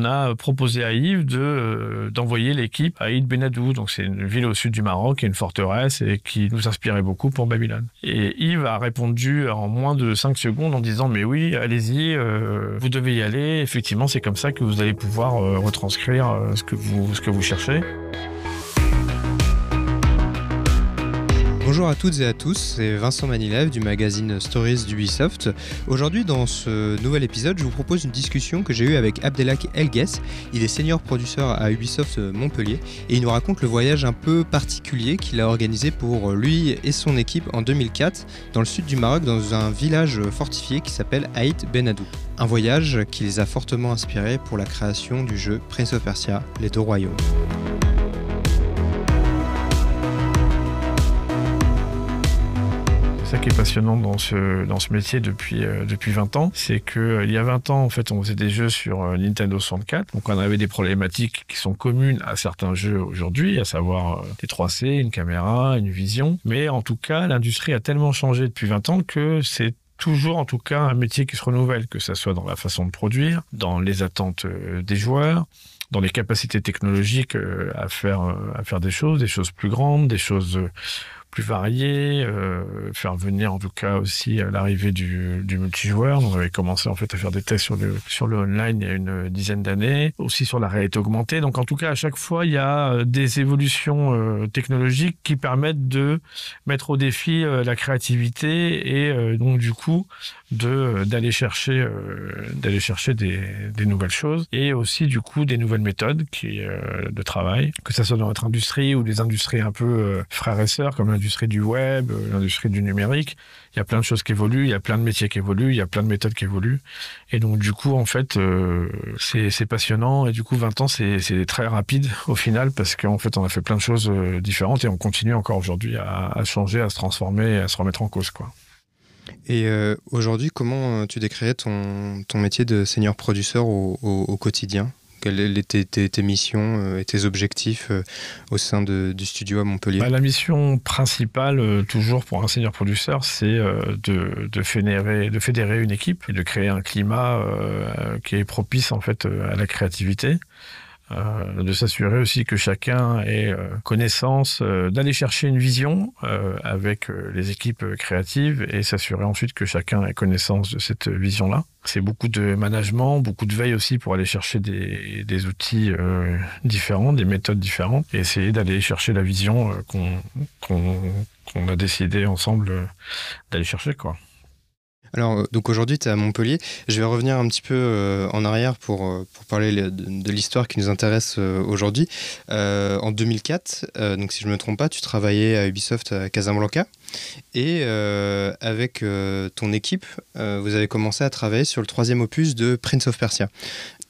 on a proposé à Yves de d'envoyer l'équipe à Aïd Benadou. Donc c'est une ville au sud du Maroc, qui est une forteresse qui nous inspirait beaucoup pour Babylone. Et Yves a répondu en moins de 5 secondes en disant mais oui, allez-y, vous devez y aller. Effectivement, c'est comme ça que vous allez pouvoir retranscrire que vous ce que vous cherchez. Bonjour à toutes et à tous, c'est Vincent Manilev du magazine Stories d'Ubisoft. Aujourd'hui, dans ce nouvel épisode, je vous propose une discussion que j'ai eue avec Abdelak Elgues. Il est senior producteur à Ubisoft Montpellier et il nous raconte le voyage un peu particulier qu'il a organisé pour lui et son équipe en 2004 dans le sud du Maroc, dans un village fortifié qui s'appelle Haït Benadou. Un voyage qui les a fortement inspirés pour la création du jeu Prince of Persia, les deux royaumes. Ça qui est passionnant dans ce, dans ce métier depuis, euh, depuis 20 ans, c'est qu'il euh, il y a 20 ans, en fait, on faisait des jeux sur euh, Nintendo 64. Donc, on avait des problématiques qui sont communes à certains jeux aujourd'hui, à savoir des 3C, une caméra, une vision. Mais en tout cas, l'industrie a tellement changé depuis 20 ans que c'est toujours en tout cas un métier qui se renouvelle, que ce soit dans la façon de produire, dans les attentes des joueurs, dans les capacités technologiques à faire à faire des choses, des choses plus grandes, des choses plus varié, euh, faire venir en tout cas aussi à l'arrivée du, du multijoueur. On avait commencé en fait à faire des tests sur le sur le online il y a une dizaine d'années, aussi sur la réalité augmentée. Donc en tout cas à chaque fois il y a euh, des évolutions euh, technologiques qui permettent de mettre au défi euh, la créativité et donc du coup de d'aller chercher d'aller chercher des, des nouvelles choses et aussi du coup des nouvelles méthodes qui de travail que ça soit dans notre industrie ou des industries un peu frères et sœurs comme l'industrie du web, euh, l'industrie du numérique. Il y a plein de choses qui évoluent, il y a plein de métiers qui évoluent, il y a plein de méthodes qui évoluent. Et donc, du coup, en fait, euh, c'est passionnant. Et du coup, 20 ans, c'est très rapide au final parce qu'en fait, on a fait plein de choses euh, différentes et on continue encore aujourd'hui à, changer, à se transformer, à se remettre en cause, quoi. Et aujourd'hui, comment tu décrirais ton, ton métier de senior produceur au quotidien? Quelles étaient tes, missions euh, et tes objectifs euh, au sein du studio à Montpellier? Bah, La mission principale, euh, toujours pour un senior producteur, c'est de, fédérer, de fédérer une équipe et de créer un climat qui est propice en fait à la créativité. Euh, de s'assurer aussi que chacun ait euh, connaissance, euh, d'aller chercher une vision avec les équipes créatives et s'assurer ensuite que chacun ait connaissance de cette vision-là. C'est beaucoup de management, beaucoup de veille aussi pour aller chercher des, outils différents, des méthodes différentes et essayer d'aller chercher la vision qu'on a décidé ensemble d'aller chercher quoi. Alors, euh, donc aujourd'hui, tu es à Montpellier. Je vais revenir un petit peu euh, en arrière pour, euh, pour parler de, l'histoire qui nous intéresse aujourd'hui. en 2004, donc si je ne me trompe pas, tu travaillais à Ubisoft à Casablanca. Et avec ton équipe, vous avez commencé à travailler sur le troisième opus de Prince of Persia.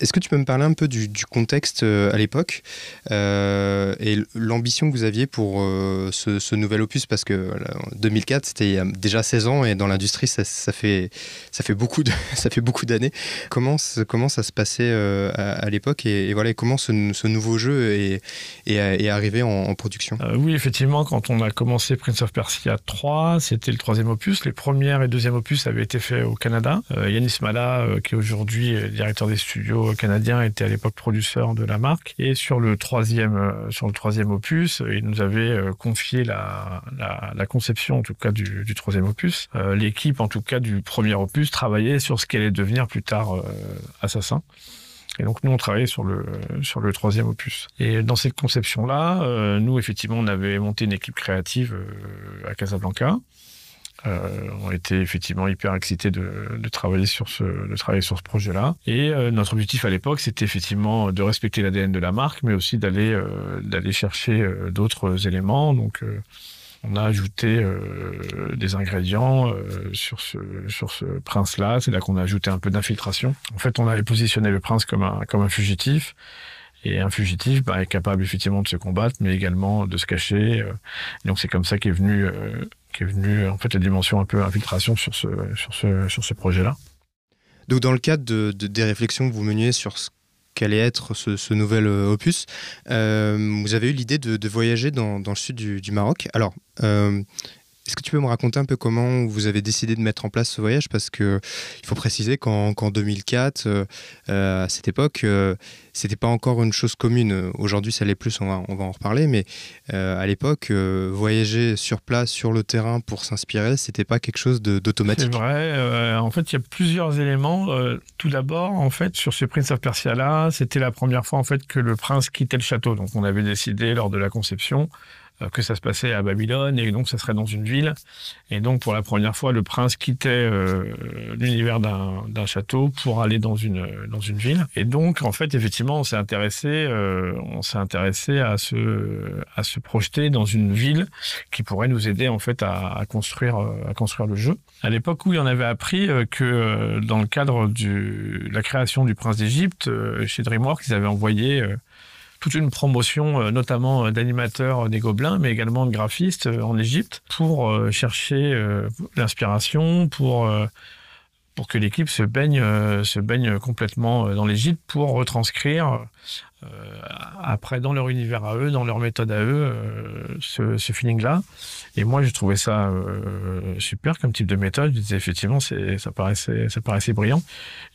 Est-ce que tu peux me parler un peu du, contexte euh, à l'époque euh, et l'ambition que vous aviez pour euh, ce, nouvel opus? Parce que 2004, c'était déjà 16 ans et dans l'industrie, ça, fait, ça fait beaucoup d'années. Comment, comment ça se passait à, l'époque et, voilà, comment ce, nouveau jeu est, est, arrivé en, production? Oui, effectivement, quand on a commencé Prince of Persia 3, c'était le troisième opus. Les premières et deuxième opus avaient été faits au Canada. Yanis Mala, qui est aujourd'hui directeur des studios canadien était à l'époque producteur de la marque. Et sur le troisième, euh, sur le troisième opus, il nous avait euh, confié la, la, conception, en tout cas, du, du troisième opus. Euh, l'équipe, en tout cas, du premier opus, travaillait sur ce qu'elle allait devenir plus tard Assassin. Et donc nous, on travaillait sur le sur le troisième opus. Et dans cette conception-là, nous, effectivement, on avait monté une équipe créative à Casablanca. Euh, on était effectivement hyper excités de, de, travailler sur ce, de travailler sur ce projet-là. Et euh, notre objectif à l'époque, c'était effectivement de respecter l'ADN de la marque, mais aussi d'aller euh, d'aller chercher euh, d'autres éléments. Donc on a ajouté des ingrédients sur ce sur ce prince-là. C'est là, qu'on a ajouté un peu d'infiltration. En fait, on avait positionné le prince comme un comme un fugitif. Et un fugitif bah, est capable effectivement de se combattre, mais également de se cacher. donc c'est comme ça qu'est venu venu en fait la dimension un peu infiltration sur ce, sur ce, sur ce projet-là. Donc dans le cadre de, des réflexions que vous meniez sur ce qu'allait être ce, nouvel euh, opus, euh, vous avez eu l'idée de, voyager dans, le sud du, Maroc. Alors, euh, Est-ce que tu peux me raconter un peu comment vous avez décidé de mettre en place ce voyage? Parce que il faut préciser qu'en 2004, à cette époque, c'était pas encore une chose commune. Aujourd'hui, ça l'est plus, on va, en reparler. Mais à l'époque, voyager sur place, sur le terrain pour s'inspirer, c'était pas quelque chose d'automatique. C'est vrai. en fait, il y a plusieurs éléments. tout d'abord, en fait, sur ce Prince of Persia là, c'était la première fois en fait que le prince quittait le château. Donc, on avait décidé lors de la conception euh, que ça se passait à Babylone et donc ça serait dans une ville. Et donc pour la première fois, le prince quittait euh, l'univers d'un château pour aller dans une ville. Et donc en fait effectivement on s'est intéressé euh, on s'est intéressé à se à se projeter dans une ville qui pourrait nous aider en fait à, à construire à construire le jeu. À l'époque où on avait appris que dans le cadre de la création du prince d'Égypte chez DreamWorks ils avaient envoyé toute une promotion, euh, notamment euh, d'animateurs des Gobelins, mais également de graphistes euh, en Égypte, pour chercher l'inspiration, pour pour que l'équipe se baigne, se baigne complètement dans l'Égypte pour retranscrire euh, après dans leur univers à eux, dans leur méthode à eux, euh, ce, ce feeling-là. Et moi, j'ai trouvé ça euh, super comme type de méthode. Je disais, effectivement, ça paraissait, ça paraissait brillant.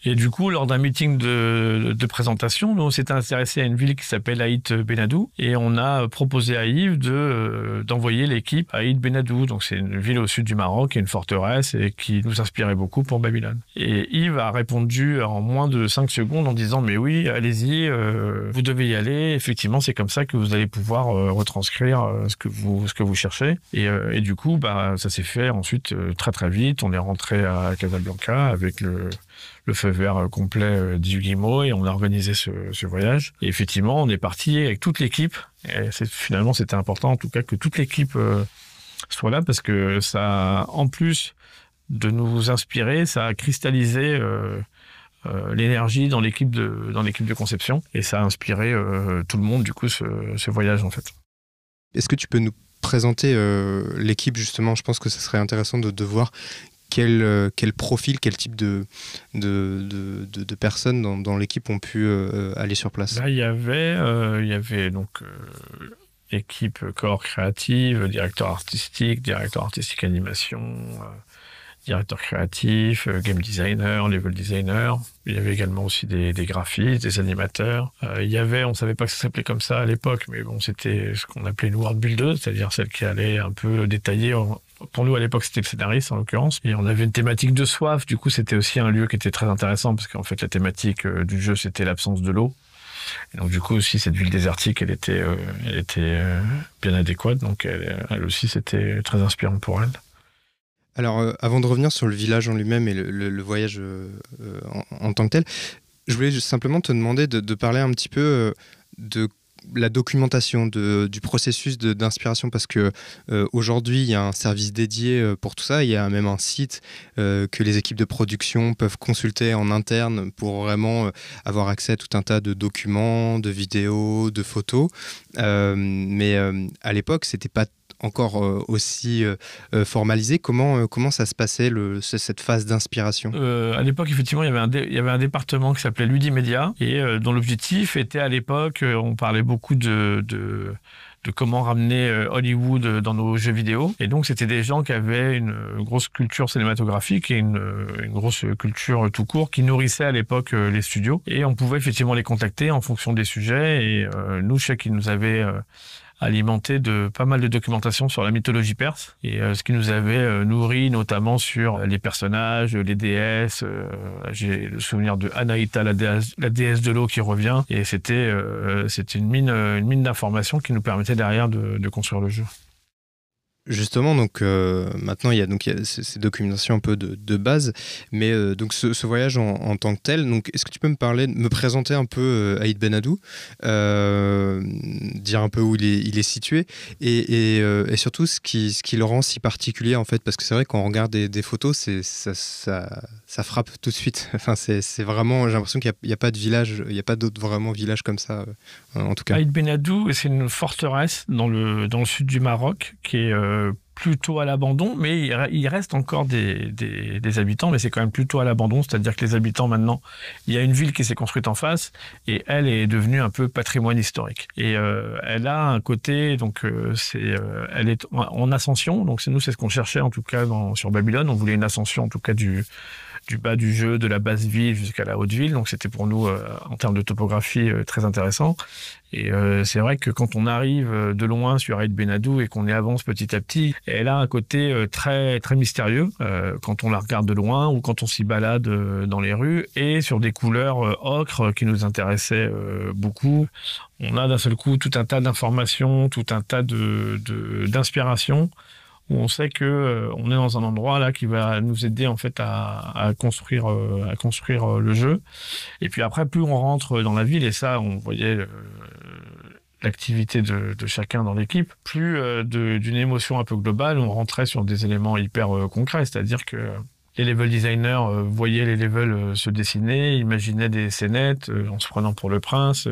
Et du coup, lors d'un meeting de, de présentation, nous, on s'était intéressé à une ville qui s'appelle Haït Benadou, et on a proposé à Yves de d'envoyer l'équipe à Haït Benadou. Donc, c'est une ville au sud du Maroc, une forteresse, et qui nous inspirait beaucoup pour Babylone. Et Yves a répondu en moins de 5 secondes en disant, mais oui, allez-y vous devez y aller. Effectivement, c'est comme ça que vous allez pouvoir euh, retranscrire euh, ce que vous ce que vous cherchez. Et, euh, du coup, bah ça s'est fait ensuite très très vite. On est rentré à Casablanca avec le feu vert complet du et on a organisé ce, voyage. Et effectivement, on est parti avec toute l'équipe. Finalement, c'était important, en tout cas, que toute l'équipe soit là parce que ça, en plus de nous inspirer, ça a cristallisé l'énergie dans l'équipe de dans l'équipe de conception. Et ça a inspiré euh, tout le monde du coup ce, ce voyage en fait. Est-ce que tu peux nous présenter euh, l'équipe justement? Je pense que ce serait intéressant de, de voir quel, quel, profil, quel type de, de, de, de personnes dans, dans l'équipe ont pu aller sur place. Là, il y avait, il y avait donc équipe corps créative, directeur artistique, directeur artistique animation, directeur créatif, euh, game designer, level designer. Il y avait également aussi des, graphistes, des animateurs. Euh, il y avait, on savait pas que ça s'appelait comme ça à l'époque, mais bon, c'était ce qu'on appelait une world builder, c'est-à-dire celle qui allait un peu détailler. Pour nous, à l'époque, c'était le scénariste, en l'occurrence. Et on avait une thématique de soif. Du coup, c'était aussi un lieu qui était très intéressant parce qu'en fait, la thématique euh, du jeu, c'était l'absence de l'eau. Et donc du coup aussi cette ville désertique, elle était, elle était bien adéquate. Donc elle, elle aussi c'était très inspirant pour elle. Alors, euh, avant de revenir sur le village en lui-même et le, voyage euh, euh, en, tant que tel, je voulais simplement te demander de, parler un petit peu de la documentation du processus d'inspiration parce que aujourd'hui il y a un service dédié pour tout ça. Il y a même un site que les équipes de production peuvent consulter en interne pour vraiment avoir accès à tout un tas de documents de vidéos de photos. Mais à l'époque c'était pas encore euh, aussi euh, euh, formalisé. Comment, comment ça se passait, le, cette phase d'inspiration? À l'époque, effectivement, il y, avait un département qui s'appelait Ludimedia et dont l'objectif était à l'époque, on parlait beaucoup de, de comment ramener Hollywood dans nos jeux vidéo. Et donc, c'était des gens qui avaient une grosse culture cinématographique et une, une grosse culture tout court qui nourrissaient à l'époque les studios. Et on pouvait effectivement les contacter en fonction des sujets. Et nous, je sais qu'ils nous avaient alimenté de pas mal de documentation sur la mythologie perse et euh, ce qui nous avait euh, nourri notamment sur les personnages, les déesses. Euh, j'ai le souvenir de Anaïta, la déesse, de l'eau qui revient et c'était c'était une mine une mine d'informations qui nous permettait derrière de, de construire le jeu. Justement, donc euh, maintenant il y a donc il ces documentations un peu de, base, mais euh, donc ce, voyage en, tant que tel, donc est-ce que tu peux me parler, me présenter un peu euh, Aïd Benadou, dire un peu où il est, situé et, surtout ce qui, le rend si particulier en fait, parce que c'est vrai quand on regarde des, photos, ça, frappe tout de suite. Enfin c'est vraiment, j'ai l'impression qu'il n'y a, a, pas de village, il n'y a pas d'autres vraiment villages comme ça, en tout cas. Aïd Benadou, c'est une forteresse dans le dans le sud du Maroc qui est plutôt à l'abandon, mais il reste encore des, habitants, mais c'est quand même plutôt à l'abandon, c'est-à-dire que les habitants maintenant, il y a une ville qui s'est construite en face et elle est devenue un peu patrimoine historique. Et euh, elle a un côté, donc euh, euh, elle est en ascension, donc c'est nous c'est ce qu'on cherchait en tout cas sur Babylone, on voulait une ascension en tout cas du du bas du jeu, de la basse ville jusqu'à la haute ville. Donc c'était pour nous, euh, en termes de topographie, euh, très intéressant. Et euh, c'est vrai que quand on arrive de loin sur Aïd Benadou et qu'on y avance petit à petit, elle a un côté très très mystérieux quand on la regarde de loin ou quand on s'y balade dans les rues et sur des couleurs ocre qui nous intéressaient beaucoup. On a d'un seul coup tout un tas d'informations, tout un tas de d'inspirations où on sait que euh, on est dans un endroit là qui va nous aider en fait à, construire euh, à construire euh, le jeu. Et puis après, plus on rentre dans la ville et ça, on voyait l'activité de, chacun dans l'équipe, plus d'une émotion un peu globale, on rentrait sur des éléments hyper concrets, c'est-à-dire que les level designers voyaient les levels se dessiner, imaginaient des scénettes en se prenant pour le prince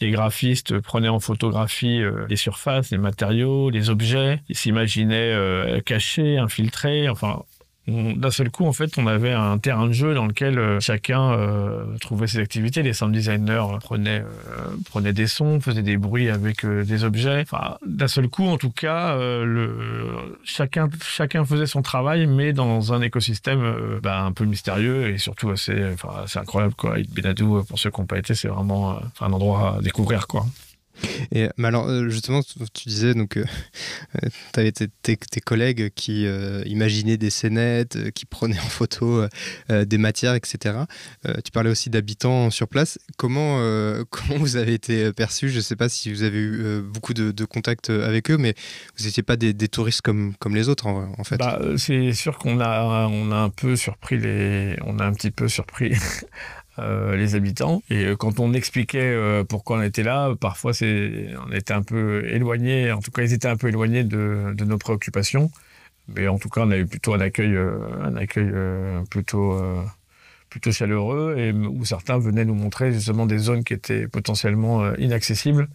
les graphistes prenaient en photographie euh, les surfaces, les matériaux, les objets, ils s'imaginaient euh, cachés, infiltrés, enfin d'un seul coup, en fait, on avait un terrain de jeu dans lequel euh, chacun euh, trouvait ses activités. Les sound designers prenaient, euh, prenaient des sons, faisaient des bruits avec des objets. Enfin, d'un seul coup, en tout cas, le, chacun, chacun faisait son travail, mais dans un écosystème bah, un peu mystérieux et surtout assez, enfin, assez incroyable. Quoi. Benadou, pour ceux qui n'ont pas été, c'est vraiment un endroit à découvrir. quoi. Et, mais alors, euh, justement, tu disais, donc, euh, euh, tu avais tes, tes, collègues qui imaginaient des scénettes, qui prenaient en photo des matières, etc. tu parlais aussi d'habitants sur place. Comment, vous avez été perçus? Je ne sais pas si vous avez eu beaucoup de, contacts avec eux, mais vous n'étiez pas des, touristes comme, les autres, en, fait. Bah, c'est sûr qu'on a, un peu surpris. On a un petit peu surpris euh, les habitants. Et euh, quand on expliquait euh, pourquoi on était là, parfois c'est, on était un peu éloigné. En tout cas, ils étaient un peu éloignés de, de nos préoccupations. Mais en tout cas, on a eu plutôt un accueil, un accueil plutôt plutôt chaleureux et où certains venaient nous montrer justement des zones qui étaient potentiellement inaccessibles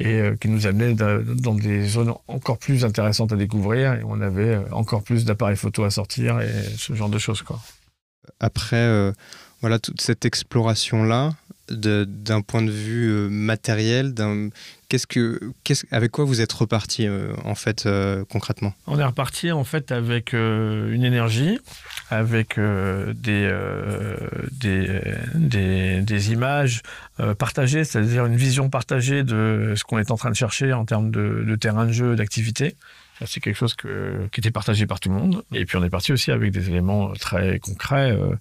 et qui nous amenaient dans des zones encore plus intéressantes à découvrir et on avait encore plus d'appareils photo à sortir et ce genre de choses quoi. Après voilà toute cette exploration là d'un point de vue euh, matériel qu'est-ce que qu'est-ce avec quoi vous êtes reparti euh, en fait euh, concrètement? On est reparti en fait avec une énergie avec des, des, des, images partagées c'est-à-dire une vision partagée de ce qu'on est en train de chercher en termes de terrain de jeu d'activité c'est quelque chose que, qui était partagé par tout le monde. Et puis on est parti aussi avec des éléments très concrets, euh,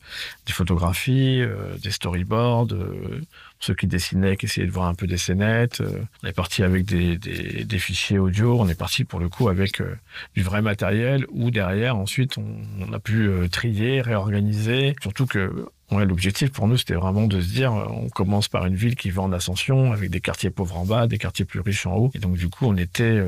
des photographies, euh, des storyboards, euh, ceux qui dessinaient, qui essayaient de voir un peu des scénettes. on est parti avec des, des, des, fichiers audio. On est parti pour le coup avec du vrai matériel où derrière ensuite on, on a pu trier, réorganiser. Surtout que Ouais, l'objectif pour nous, c'était vraiment de se dire, on commence par une ville qui va en ascension, avec des quartiers pauvres en bas, des quartiers plus riches en haut. Et donc, du coup, on était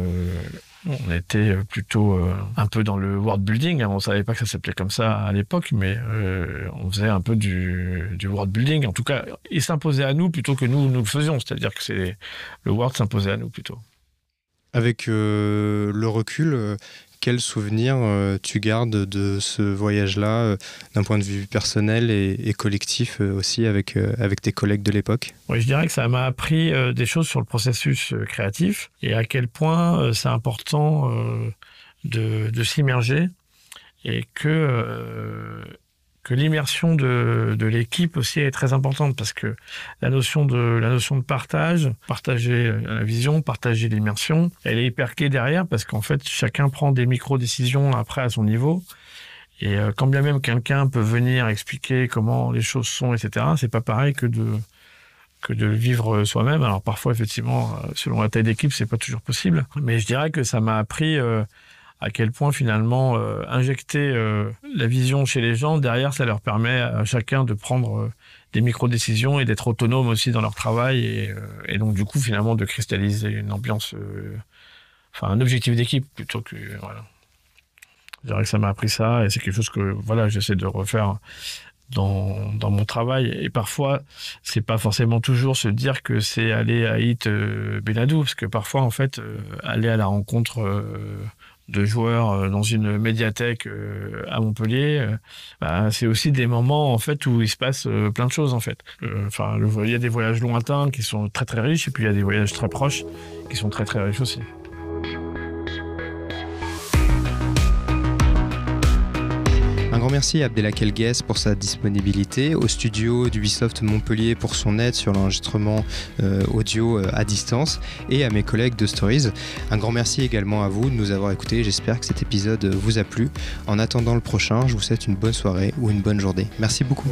on était euh, plutôt euh, un peu dans le world building. On savait pas que ça s'appelait comme ça à l'époque, mais euh, on faisait un peu du, du world building. En tout cas, il s'imposait à nous plutôt que nous nous le faisions. C'est-à-dire que c'est le world s'imposait à nous plutôt. Avec le recul, quel souvenir euh, tu gardes de ce voyage-là, euh, d'un point de vue personnel et, collectif euh, aussi avec, avec tes collègues de l'époque? Oui, je dirais que ça m'a appris des choses sur le processus créatif et à quel point c'est important de, de s'immerger et que que l'immersion de, de l'équipe aussi est très importante parce que la notion de la notion de partage, partager la vision, partager l'immersion, elle est hyper clé derrière parce qu'en fait chacun prend des micro décisions après à son niveau. Et euh, quand bien même quelqu'un peut venir expliquer comment les choses sont, etc., c'est pas pareil que de que de vivre soi-même. Alors parfois, effectivement, euh, selon la taille d'équipe, c'est pas toujours possible. Mais je dirais que ça m'a appris euh, à quel point finalement euh, injecter euh, la vision chez les gens, derrière, ça leur permet à chacun de prendre euh, des micro-décisions et d'être autonome aussi dans leur travail et, et, donc du coup finalement de cristalliser une ambiance, enfin un objectif d'équipe plutôt que voilà. Je dirais que ça m'a appris ça et c'est quelque chose que voilà j'essaie de refaire dans, dans mon travail et parfois c'est pas forcément toujours se dire que c'est aller à Hit Benadou parce que parfois en fait aller à la rencontre de joueurs dans une médiathèque à Montpellier, bah, c'est aussi des moments en fait où il se passe plein de choses en fait. Enfin, il y a des voyages lointains qui sont très très riches et puis il y a des voyages très proches qui sont très très riches aussi. Un grand merci à Abdelakel Guess pour sa disponibilité, au studio d'Ubisoft Montpellier pour son aide sur l'enregistrement euh, audio euh, à distance et à mes collègues de Stories. Un grand merci également à vous de nous avoir écoutés. J'espère que cet épisode vous a plu. En attendant le prochain, je vous souhaite une bonne soirée ou une bonne journée. Merci beaucoup.